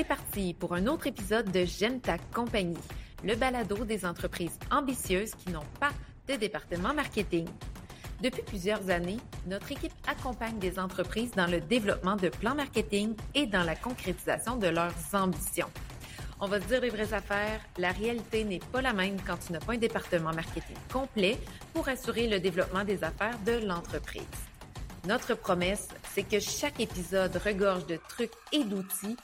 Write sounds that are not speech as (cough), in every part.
C'est parti pour un autre épisode de J'aime ta compagnie, le balado des entreprises ambitieuses qui n'ont pas de département marketing. Depuis plusieurs années, notre équipe accompagne des entreprises dans le développement de plans marketing et dans la concrétisation de leurs ambitions. On va se dire les vraies affaires, la réalité n'est pas la même quand tu n'as pas un département marketing complet pour assurer le développement des affaires de l'entreprise. Notre promesse, c'est que chaque épisode regorge de trucs et d'outils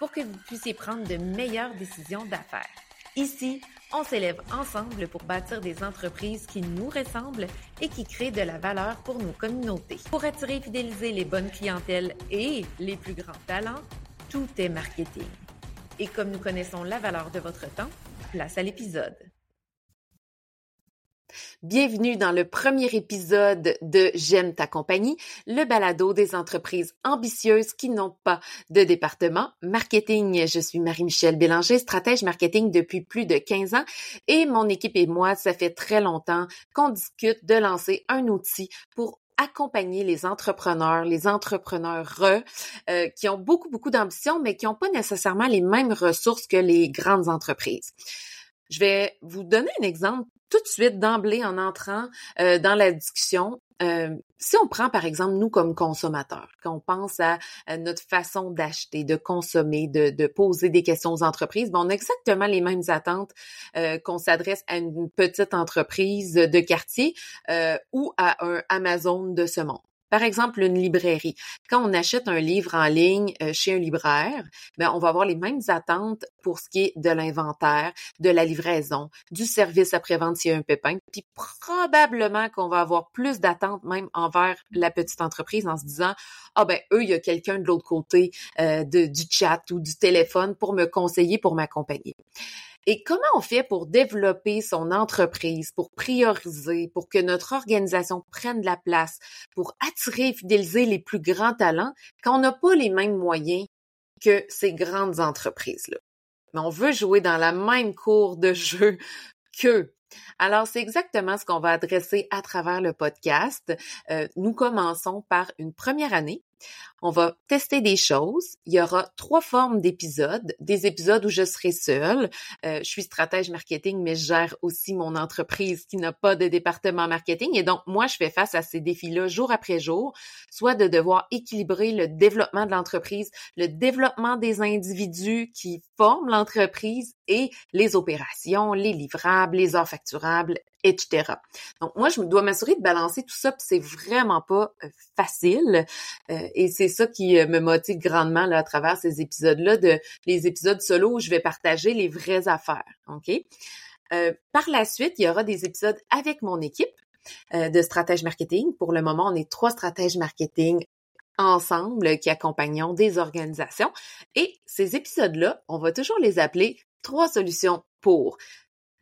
pour que vous puissiez prendre de meilleures décisions d'affaires. Ici, on s'élève ensemble pour bâtir des entreprises qui nous ressemblent et qui créent de la valeur pour nos communautés. Pour attirer et fidéliser les bonnes clientèles et les plus grands talents, tout est marketing. Et comme nous connaissons la valeur de votre temps, place à l'épisode. Bienvenue dans le premier épisode de J'aime ta compagnie, le balado des entreprises ambitieuses qui n'ont pas de département marketing. Je suis Marie-Michel Bélanger, stratège marketing depuis plus de 15 ans et mon équipe et moi, ça fait très longtemps qu'on discute de lancer un outil pour accompagner les entrepreneurs, les entrepreneurs euh, qui ont beaucoup, beaucoup d'ambition, mais qui n'ont pas nécessairement les mêmes ressources que les grandes entreprises. Je vais vous donner un exemple tout de suite d'emblée en entrant euh, dans la discussion. Euh, si on prend par exemple nous comme consommateurs, quand on pense à, notre façon d'acheter, de consommer, de, poser des questions aux entreprises, ben, on a exactement les mêmes attentes euh, qu'on s'adresse à une petite entreprise de quartier ou à un Amazon de ce monde. Par exemple, une librairie. Quand on achète un livre en ligne euh, chez un libraire, ben, on va avoir les mêmes attentes pour ce qui est de l'inventaire, de la livraison, du service après-vente s'il y a un pépin. Puis probablement qu'on va avoir plus d'attentes même envers la petite entreprise en se disant, ah ben eux, il y a quelqu'un de l'autre côté euh, du chat ou du téléphone pour me conseiller, pour m'accompagner. Et comment on fait pour développer son entreprise, pour prioriser, pour que notre organisation prenne la place, pour attirer et fidéliser les plus grands talents quand on n'a pas les mêmes moyens que ces grandes entreprises-là? Mais on veut jouer dans la même cour de jeu (laughs) qu'eux. Alors, c'est exactement ce qu'on va adresser à travers le podcast. Euh, nous commençons par une première année on va tester des choses. Il y aura trois formes d'épisodes. Des épisodes où je serai seule. Euh, je suis stratège marketing, mais je gère aussi mon entreprise qui n'a pas de département marketing. Et donc, moi, je fais face à ces défis-là jour après jour, soit de devoir équilibrer le développement de l'entreprise, le développement des individus qui forment l'entreprise et les opérations, les livrables, les heures facturables, etc. Donc moi, je dois m'assurer de balancer tout ça, puis c'est vraiment pas euh, facile. Euh, et c'est ça qui euh, me motive grandement là, à travers ces épisodes-là, de les épisodes solo où je vais partager les vraies affaires. OK? par la suite, il y aura des épisodes avec mon équipe de stratège marketing. Pour le moment, on est trois stratèges marketing ensemble qui accompagnons des organisations. Et ces épisodes-là, on va toujours les appeler trois solutions pour.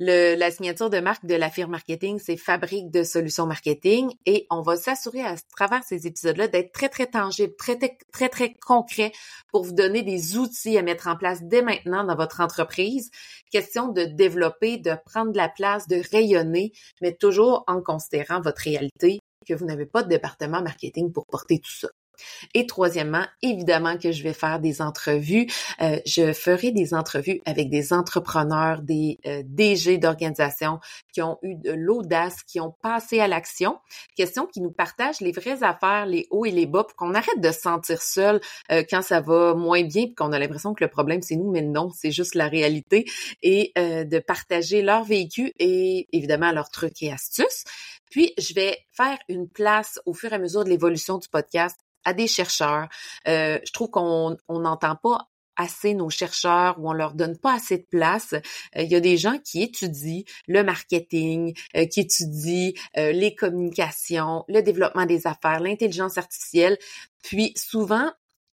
La signature de marque de la firme marketing, c'est Fabrique de solutions marketing et on va s'assurer à travers ces épisodes-là d'être très, très tangible, très, très, très, concret pour vous donner des outils à mettre en place dès maintenant dans votre entreprise. Question de développer, de prendre la place, de rayonner, mais toujours en considérant votre réalité que vous n'avez pas de département marketing pour porter tout ça. Et troisièmement, évidemment que je vais faire des entrevues. Euh, je ferai des entrevues avec des entrepreneurs, des euh, DG d'organisations qui ont eu de l'audace, qui ont passé à l'action. Question qui nous partagent les vraies affaires, les hauts et les bas, pour qu'on arrête de se sentir seul euh, quand ça va moins bien, puis qu'on a l'impression que le problème c'est nous, mais non, c'est juste la réalité, et de partager leur vécu et évidemment leurs trucs et astuces. Puis, je vais faire une place au fur et à mesure de l'évolution du podcast à des chercheurs. Euh, je trouve qu'on n'entend pas assez nos chercheurs ou on leur donne pas assez de place. Euh, il y a des gens qui étudient le marketing, euh, qui étudient les communications, le développement des affaires, l'intelligence artificielle. Puis souvent,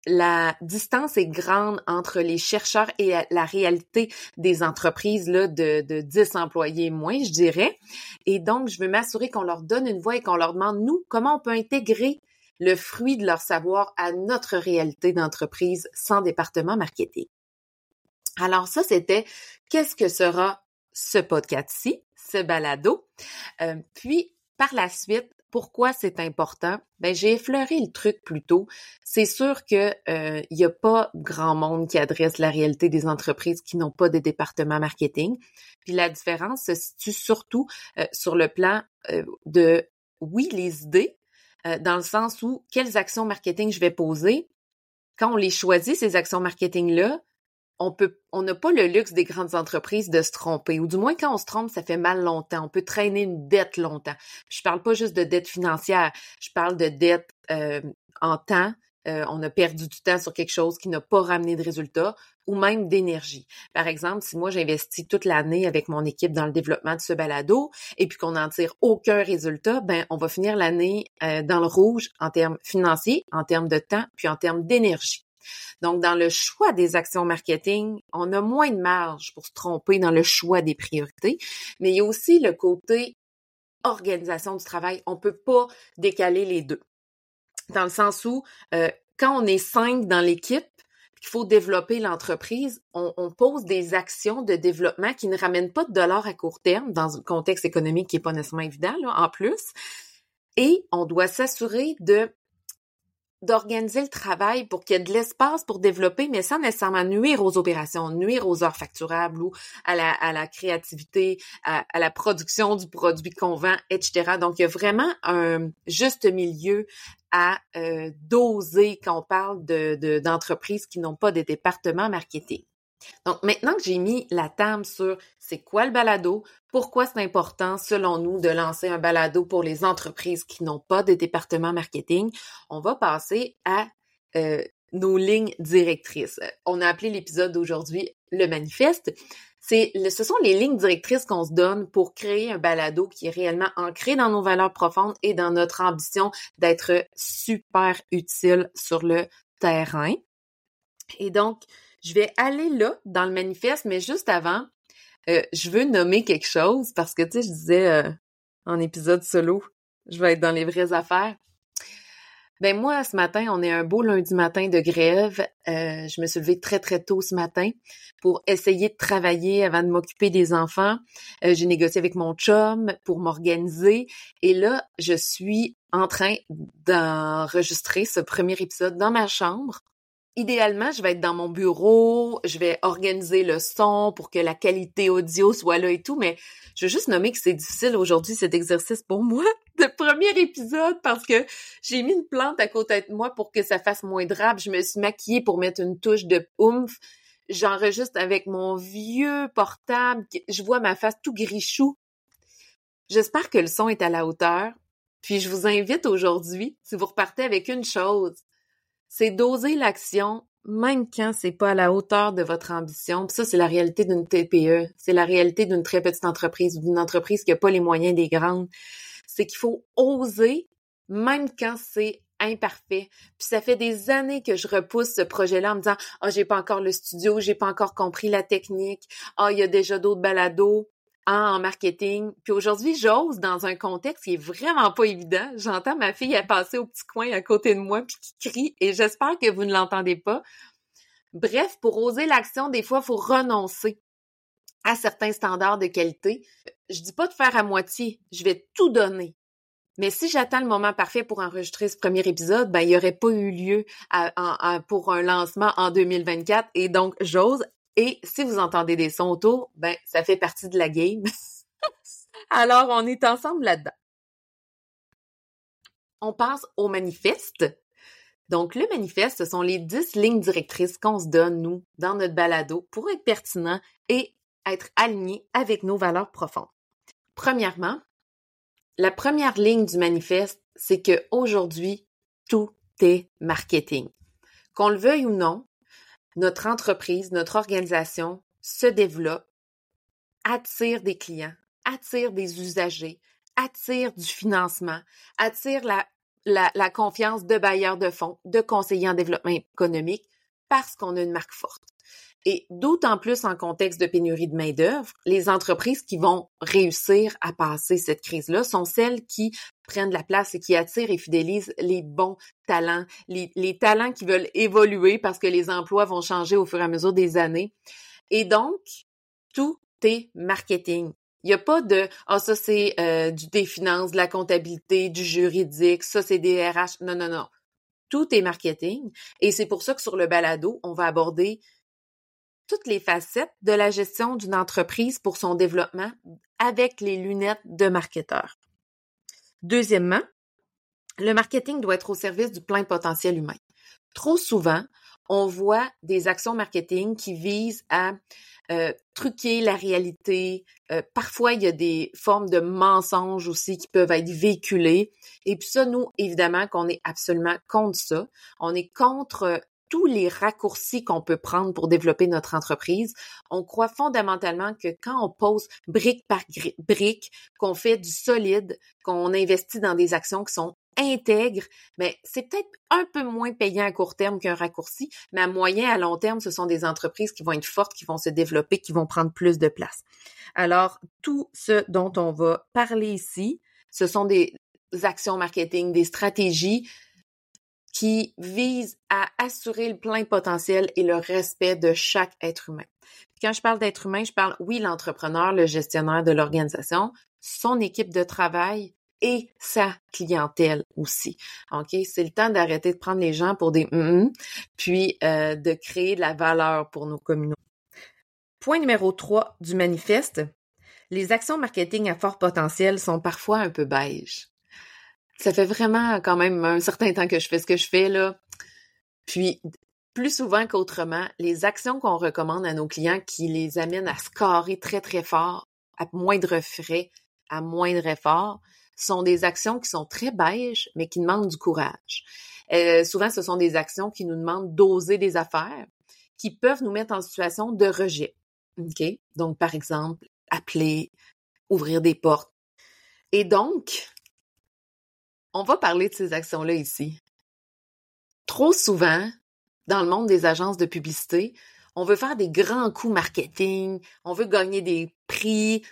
la distance est grande entre les chercheurs et la réalité des entreprises là, de, de 10 employés moins, je dirais. Et donc, je veux m'assurer qu'on leur donne une voix et qu'on leur demande, nous, comment on peut intégrer le fruit de leur savoir à notre réalité d'entreprise sans département marketing. Alors ça, c'était qu'est-ce que sera ce podcast-ci, ce balado? Euh, puis, par la suite, Pourquoi c'est important? Ben, j'ai effleuré le truc plus tôt. C'est sûr que euh, il y a pas grand monde qui adresse la réalité des entreprises qui n'ont pas de département marketing. Puis la différence se situe surtout euh, sur le plan euh, de, oui, les idées, dans le sens où quelles actions marketing je vais poser? Quand on les choisit, ces actions marketing-là, on peut, on n'a pas le luxe des grandes entreprises de se tromper, ou du moins quand on se trompe, ça fait mal longtemps. On peut traîner une dette longtemps. Je parle pas juste de dette financière, je parle de dette euh, en temps. Euh, on a perdu du temps sur quelque chose qui n'a pas ramené de résultats, ou même d'énergie. Par exemple, si moi j'investis toute l'année avec mon équipe dans le développement de ce balado, et puis qu'on n'en tire aucun résultat, ben on va finir l'année euh, dans le rouge en termes financiers, en termes de temps, puis en termes d'énergie. Donc, dans le choix des actions marketing, on a moins de marge pour se tromper dans le choix des priorités, mais il y a aussi le côté organisation du travail. On peut pas décaler les deux. Dans le sens où, euh, quand on est cinq dans l'équipe, qu'il faut développer l'entreprise, on, pose des actions de développement qui ne ramènent pas de dollars à court terme dans un contexte économique qui n'est pas nécessairement évident, en plus. Et on doit s'assurer de d'organiser le travail pour qu'il y ait de l'espace pour développer, mais sans nécessairement nuire aux opérations, nuire aux heures facturables ou à la, créativité, à, la production du produit qu'on vend, etc. Donc, il y a vraiment un juste milieu à euh, doser quand on parle de, d'entreprises qui n'ont pas de département marketing. Donc maintenant que j'ai mis la table sur c'est quoi le balado, pourquoi c'est important selon nous de lancer un balado pour les entreprises qui n'ont pas de département marketing, on va passer à euh, nos lignes directrices. On a appelé l'épisode d'aujourd'hui le manifeste. C'est, ce sont les lignes directrices qu'on se donne pour créer un balado qui est réellement ancré dans nos valeurs profondes et dans notre ambition d'être super utile sur le terrain. Et donc, je vais aller là dans le manifeste, mais juste avant, euh, je veux nommer quelque chose parce que, tu sais, je disais euh, en épisode solo, je vais être dans les vraies affaires. Ben moi, ce matin, on est un beau lundi matin de grève. Euh, je me suis levée très, très tôt ce matin pour essayer de travailler avant de m'occuper des enfants. J'ai négocié avec mon chum pour m'organiser. Et là, je suis en train d'enregistrer ce premier épisode dans ma chambre idéalement, je vais être dans mon bureau, je vais organiser le son pour que la qualité audio soit là et tout, mais je veux juste nommer que c'est difficile aujourd'hui cet exercice pour moi (laughs) de premier épisode parce que j'ai mis une plante à côté de moi pour que ça fasse moins drabe. Je me suis maquillée pour mettre une touche de oomph. J'enregistre avec mon vieux portable. Je vois ma face tout grichou. J'espère que le son est à la hauteur. Puis je vous invite aujourd'hui, si vous repartez avec une chose, c'est d'oser l'action même quand c'est pas à la hauteur de votre ambition. Puis ça, c'est la réalité d'une TPE. C'est la réalité d'une très petite entreprise ou d'une entreprise qui n'a pas les moyens des grandes. C'est qu'il faut oser même quand c'est imparfait. Puis ça fait des années que je repousse ce projet-là en me disant "Ah, oh, j'ai pas encore le studio, j'ai pas encore compris la technique. Ah, il y a déjà d'autres balados en marketing. Puis aujourd'hui, j'ose dans un contexte qui est vraiment pas évident. J'entends ma fille passer au petit coin à côté de moi puis qui crie et j'espère que vous ne l'entendez pas. Bref, pour oser l'action, des fois, il faut renoncer à certains standards de qualité. Je dis pas de faire à moitié, je vais tout donner. Mais si j'attends le moment parfait pour enregistrer ce premier épisode, ben il n'y aurait pas eu lieu pour un lancement en 2024 et donc j'ose et si vous entendez des sons autour, ben, ça fait partie de la game. (laughs) Alors, on est ensemble là-dedans. On passe au manifeste. Donc, le manifeste, ce sont les dix lignes directrices qu'on se donne, nous, dans notre balado pour être pertinent et être aligné avec nos valeurs profondes. Premièrement, la première ligne du manifeste, c'est que aujourd'hui, tout est marketing. Qu'on le veuille ou non, notre entreprise, notre organisation se développe, attire des clients, attire des usagers, attire du financement, attire la, confiance de bailleurs de fonds, de conseillers en développement économique parce qu'on a une marque forte. Et d'autant plus en contexte de pénurie de main-d'œuvre, les entreprises qui vont réussir à passer cette crise-là sont celles qui prennent la place et qui attirent et fidélisent les bons talents, les, les talents qui veulent évoluer parce que les emplois vont changer au fur et à mesure des années. Et donc, tout est marketing. Il n'y a pas de ah ça c'est euh, du des de la comptabilité, du juridique, ça c'est des RH. Non non non. Tout est marketing et c'est pour ça que sur le balado, on va aborder toutes les facettes de la gestion d'une entreprise pour son développement avec les lunettes de marketeur. Deuxièmement, le marketing doit être au service du plein potentiel humain. Trop souvent, on voit des actions marketing qui visent à euh, truquer la réalité. Euh, parfois, il y a des formes de mensonges aussi qui peuvent être véhiculées. Et puis ça, nous, évidemment, qu'on est absolument contre ça. On est contre tous les raccourcis qu'on peut prendre pour développer notre entreprise. On croit fondamentalement que quand on pose brique par brique, qu'on fait du solide, qu'on investit dans des actions qui sont intègre, mais c'est peut-être un peu moins payant à court terme qu'un raccourci, mais à moyen, à long terme, ce sont des entreprises qui vont être fortes, qui vont se développer, qui vont prendre plus de place. Alors, tout ce dont on va parler ici, ce sont des actions marketing, des stratégies qui visent à assurer le plein potentiel et le respect de chaque être humain. Quand je parle d'être humain, je parle, oui, l'entrepreneur, le gestionnaire de l'organisation, son équipe de travail, et sa clientèle aussi. OK? C'est le temps d'arrêter de prendre les gens pour des mm puis euh, de créer de la valeur pour nos communautés. Point numéro 3 du manifeste. Les actions marketing à fort potentiel sont parfois un peu beige. Ça fait vraiment quand même un certain temps que je fais ce que je fais là. Puis plus souvent qu'autrement, les actions qu'on recommande à nos clients qui les amènent à scorer très très fort, à moindre frais, à moindre effort, sont des actions qui sont très beiges, mais qui demandent du courage. Euh, souvent, ce sont des actions qui nous demandent d'oser des affaires, qui peuvent nous mettre en situation de rejet. OK? Donc, par exemple, appeler, ouvrir des portes. Et donc, on va parler de ces actions-là ici. Trop souvent, dans le monde des agences de publicité, on veut faire des grands coups marketing, on veut gagner des prix,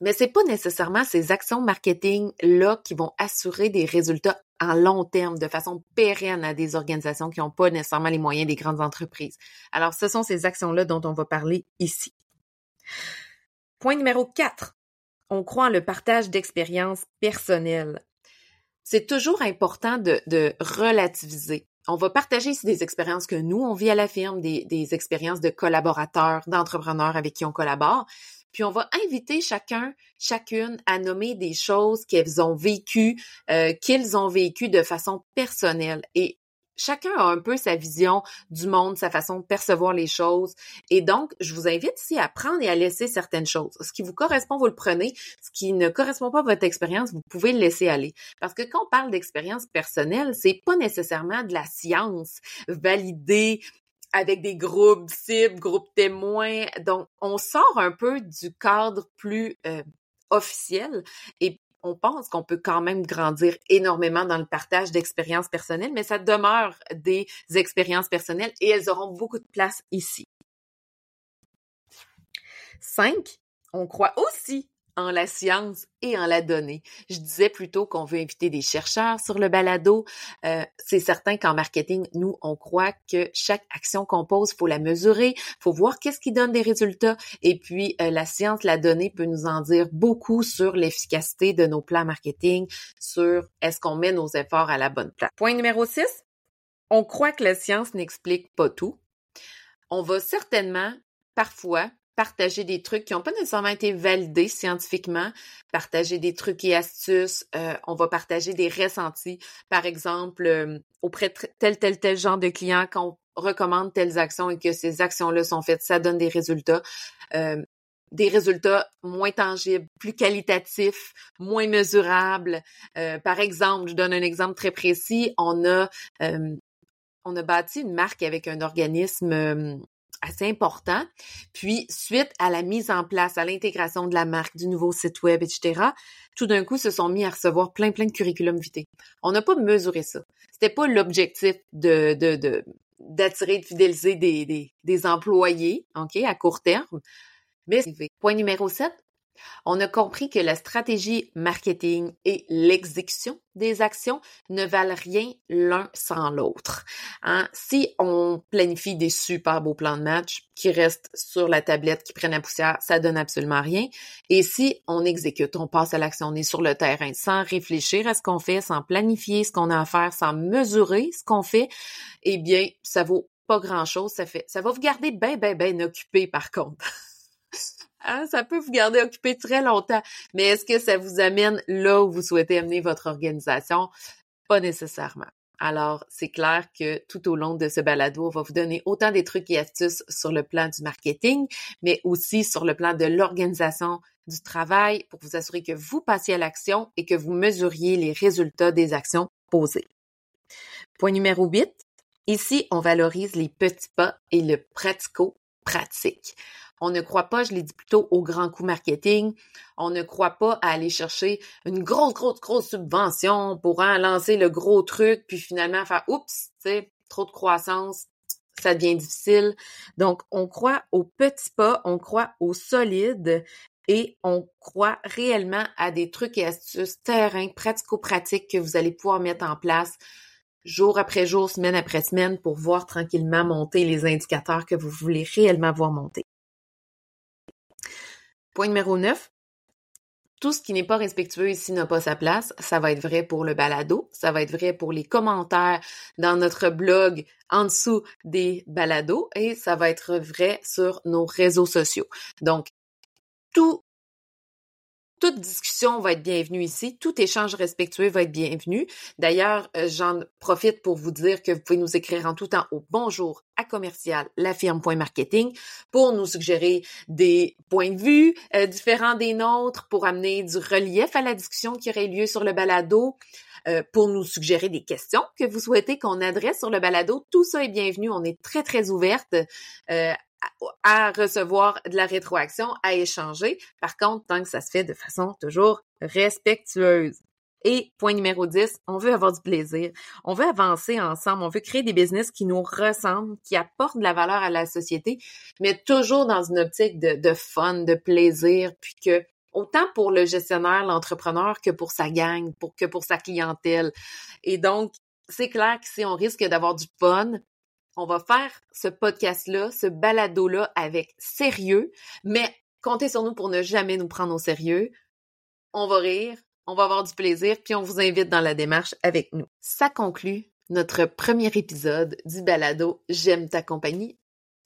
mais c'est pas nécessairement ces actions marketing-là qui vont assurer des résultats en long terme, de façon pérenne à des organisations qui n'ont pas nécessairement les moyens des grandes entreprises. Alors, ce sont ces actions-là dont on va parler ici. Point numéro 4. On croit en le partage d'expériences personnelles. C'est toujours important de, relativiser. On va partager ici des expériences que nous, on vit à la firme, des, des expériences de collaborateurs, d'entrepreneurs avec qui on collabore, puis on va inviter chacun, chacune à nommer des choses qu'elles ont vécues, euh, qu'ils ont vécues de façon personnelle. Et chacun a un peu sa vision du monde, sa façon de percevoir les choses. Et donc, je vous invite ici à prendre et à laisser certaines choses. Ce qui vous correspond, vous le prenez. Ce qui ne correspond pas à votre expérience, vous pouvez le laisser aller. Parce que quand on parle d'expérience personnelle, c'est pas nécessairement de la science validée, avec des groupes cibles, groupes témoins. Donc, on sort un peu du cadre plus euh, officiel on pense qu'on peut quand même grandir énormément dans le partage d'expériences personnelles, mais ça demeure des expériences personnelles et elles auront beaucoup de place ici. Cinq, on croit aussi en la science et en la donnée. Je disais plutôt qu'on veut inviter des chercheurs sur le balado. Euh, c'est certain qu'en marketing, nous, on croit que chaque action qu'on pose, faut la mesurer, faut voir qu'est-ce qui donne des résultats. Et puis, euh, la science, la donnée peut nous en dire beaucoup sur l'efficacité de nos plans marketing, sur est-ce qu'on met nos efforts à la bonne place. Point numéro 6. On croit que la science n'explique pas tout. On va certainement parfois partager des trucs qui n'ont pas nécessairement été validés scientifiquement, partager des trucs et astuces, euh, on va partager des ressentis, par exemple, euh, auprès de tel, tel, tel genre de clients, quand on recommande telles actions et que ces actions-là sont faites, ça donne des résultats. Euh, des résultats moins tangibles, plus qualitatifs, moins mesurables. par exemple, je donne un exemple très précis. On a on a bâti une marque avec un organisme assez important. Puis, suite à la mise en place, à l'intégration de la marque, du nouveau site web, etc., tout d'un coup, se sont mis à recevoir plein, plein de curriculum vitae. On n'a pas mesuré ça. C'était pas l'objectif de, de, de, d'attirer, de fidéliser des, des, des employés, OK, à court terme. Mais, point numéro 7, On a compris que la stratégie marketing et l'exécution des actions ne valent rien l'un sans l'autre. Hein? Si on planifie des super beaux plans de match qui restent sur la tablette, qui prennent la poussière, ça donne absolument rien. Et si on exécute, on passe à l'action, on est sur le terrain sans réfléchir à ce qu'on fait, sans planifier ce qu'on a à faire, sans mesurer ce qu'on fait, eh bien, ça vaut pas grand chose. Ça fait, ça va vous garder bien, bien, bien occupé par contre. (laughs) Hein, ça peut vous garder occupé très longtemps, mais est-ce que ça vous amène là où vous souhaitez amener votre organisation? Pas nécessairement. Alors, c'est clair que tout au long de ce balado, on va vous donner autant des trucs et astuces sur le plan du marketing, mais aussi sur le plan de l'organisation du travail pour vous assurer que vous passiez à l'action et que vous mesuriez les résultats des actions posées. Point numéro 8. Ici, on valorise les petits pas et le pratico-pratique. On ne croit pas, je l'ai dit plutôt, au grand coup marketing. On ne croit pas à aller chercher une grosse, grosse, grosse subvention pour lancer le gros truc, puis finalement faire oups, tu sais, trop de croissance, ça devient difficile. Donc, on croit aux petits pas, on croit au solide et on croit réellement à des trucs et astuces terrain pratico-pratiques que vous allez pouvoir mettre en place jour après jour, semaine après semaine pour voir tranquillement monter les indicateurs que vous voulez réellement voir monter. Point numéro 9. Tout ce qui n'est pas respectueux ici n'a pas sa place. Ça va être vrai pour le balado. Ça va être vrai pour les commentaires dans notre blog en dessous des balados et ça va être vrai sur nos réseaux sociaux. Donc, tout toute discussion va être bienvenue ici, tout échange respectueux va être bienvenu. D'ailleurs, euh, j'en profite pour vous dire que vous pouvez nous écrire en tout temps au bonjour à commercial lafirme.marketing pour nous suggérer des points de vue euh, différents des nôtres, pour amener du relief à la discussion qui aurait lieu sur le balado. Euh, pour nous suggérer des questions que vous souhaitez qu'on adresse sur le balado. Tout ça est bienvenu. On est très, très ouverte à recevoir de la rétroaction, à échanger. Par contre, tant que ça se fait de façon toujours respectueuse. Et point numéro 10, on veut avoir du plaisir. On veut avancer ensemble. On veut créer des business qui nous ressemblent, qui apportent de la valeur à la société, mais toujours dans une optique de, de fun, de plaisir, puis que autant pour le gestionnaire, l'entrepreneur, que pour sa gang, pour, que pour sa clientèle. Et donc, c'est clair que si on risque d'avoir du fun, on va faire ce podcast-là, ce balado-là avec sérieux, mais comptez sur nous pour ne jamais nous prendre au sérieux. On va rire, on va avoir du plaisir, puis on vous invite dans la démarche avec nous. Ça conclut notre premier épisode du balado J'aime ta compagnie,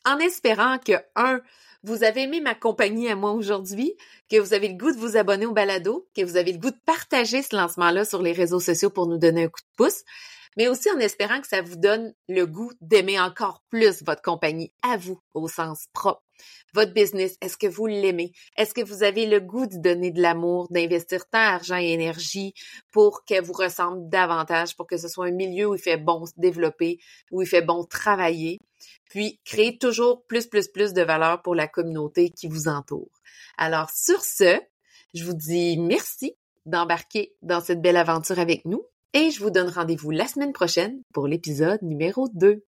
en espérant que, un, vous avez aimé ma compagnie à moi aujourd'hui, que vous avez le goût de vous abonner au balado, que vous avez le goût de partager ce lancement-là sur les réseaux sociaux pour nous donner un coup de pouce mais aussi en espérant que ça vous donne le goût d'aimer encore plus votre compagnie à vous au sens propre. Votre business, est-ce que vous l'aimez? Est-ce que vous avez le goût de donner de l'amour, d'investir tant d'argent et énergie pour qu'elle vous ressemble davantage, pour que ce soit un milieu où il fait bon se développer, où il fait bon travailler, puis créer toujours plus, plus, plus de valeur pour la communauté qui vous entoure? Alors, sur ce, je vous dis merci d'embarquer dans cette belle aventure avec nous et je vous donne rendez-vous la semaine prochaine pour l'épisode numéro 2.